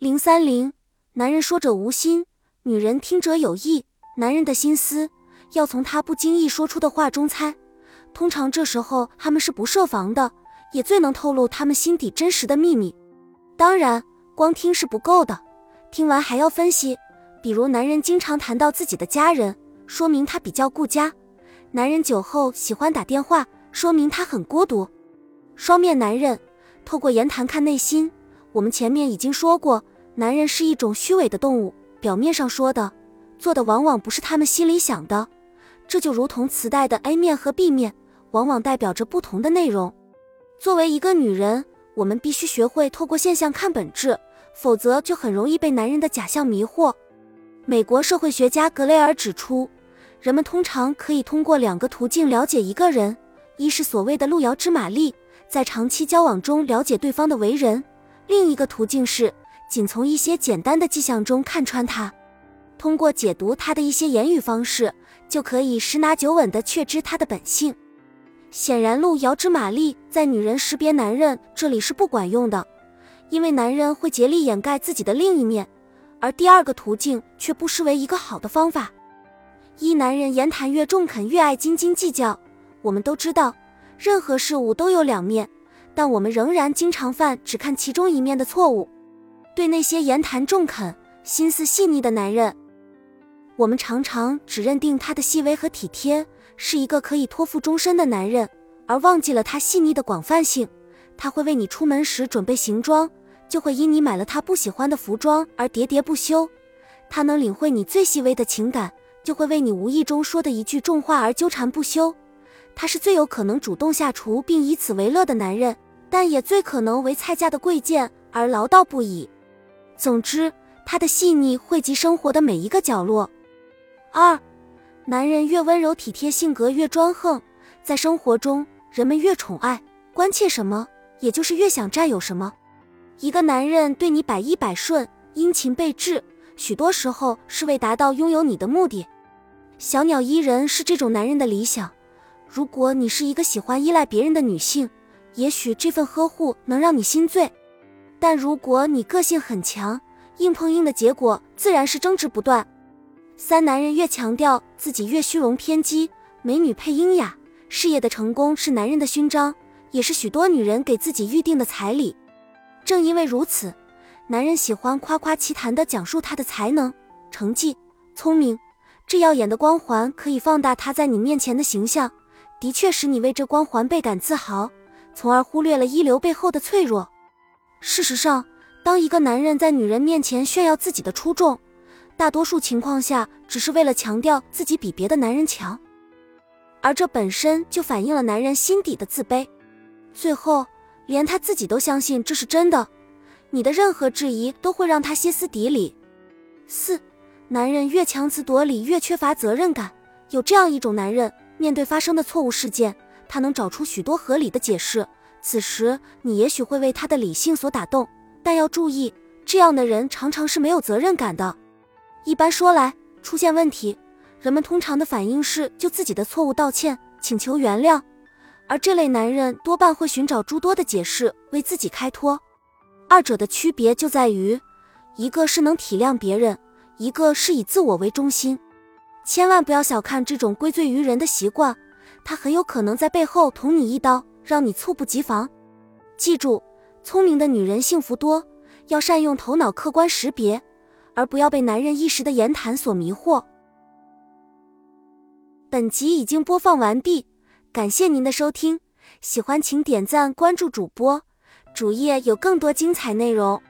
零三零，男人说者无心，女人听者有意。男人的心思要从他不经意说出的话中猜，通常这时候他们是不设防的，也最能透露他们心底真实的秘密。当然，光听是不够的，听完还要分析。比如，男人经常谈到自己的家人，说明他比较顾家；男人酒后喜欢打电话，说明他很孤独。双面男人透过言谈看内心，我们前面已经说过。男人是一种虚伪的动物，表面上说的、做的往往不是他们心里想的。这就如同磁带的 A 面和 B 面，往往代表着不同的内容。作为一个女人，我们必须学会透过现象看本质，否则就很容易被男人的假象迷惑。美国社会学家格雷尔指出，人们通常可以通过两个途径了解一个人：一是所谓的路遥知马力，在长期交往中了解对方的为人；另一个途径是。仅从一些简单的迹象中看穿他，通过解读他的一些言语方式，就可以十拿九稳地确知他的本性。显然，路遥知马力在女人识别男人这里是不管用的，因为男人会竭力掩盖自己的另一面，而第二个途径却不失为一个好的方法。一男人言谈越中肯，越爱斤斤计较。我们都知道，任何事物都有两面，但我们仍然经常犯只看其中一面的错误。对那些言谈中肯、心思细腻的男人，我们常常只认定他的细微和体贴是一个可以托付终身的男人，而忘记了他细腻的广泛性。他会为你出门时准备行装，就会因你买了他不喜欢的服装而喋喋不休。他能领会你最细微的情感，就会为你无意中说的一句重话而纠缠不休。他是最有可能主动下厨并以此为乐的男人，但也最可能为菜价的贵贱而唠叨不已。总之，他的细腻汇集生活的每一个角落。二，男人越温柔体贴，性格越专横，在生活中人们越宠爱关切什么，也就是越想占有什么。一个男人对你百依百顺、殷勤备至，许多时候是为达到拥有你的目的。小鸟依人是这种男人的理想。如果你是一个喜欢依赖别人的女性，也许这份呵护能让你心醉。但如果你个性很强，硬碰硬的结果自然是争执不断。三男人越强调自己越虚荣偏激，美女配英雅，事业的成功是男人的勋章，也是许多女人给自己预定的彩礼。正因为如此，男人喜欢夸夸其谈的讲述他的才能、成绩、聪明，这耀眼的光环可以放大他在你面前的形象，的确使你为这光环倍感自豪，从而忽略了一流背后的脆弱。事实上，当一个男人在女人面前炫耀自己的出众，大多数情况下只是为了强调自己比别的男人强，而这本身就反映了男人心底的自卑。最后，连他自己都相信这是真的，你的任何质疑都会让他歇斯底里。四，男人越强词夺理，越缺乏责任感。有这样一种男人，面对发生的错误事件，他能找出许多合理的解释。此时，你也许会为他的理性所打动，但要注意，这样的人常常是没有责任感的。一般说来，出现问题，人们通常的反应是就自己的错误道歉，请求原谅，而这类男人多半会寻找诸多的解释为自己开脱。二者的区别就在于，一个是能体谅别人，一个是以自我为中心。千万不要小看这种归罪于人的习惯，他很有可能在背后捅你一刀。让你猝不及防。记住，聪明的女人幸福多，要善用头脑，客观识别，而不要被男人一时的言谈所迷惑。本集已经播放完毕，感谢您的收听，喜欢请点赞关注主播，主页有更多精彩内容。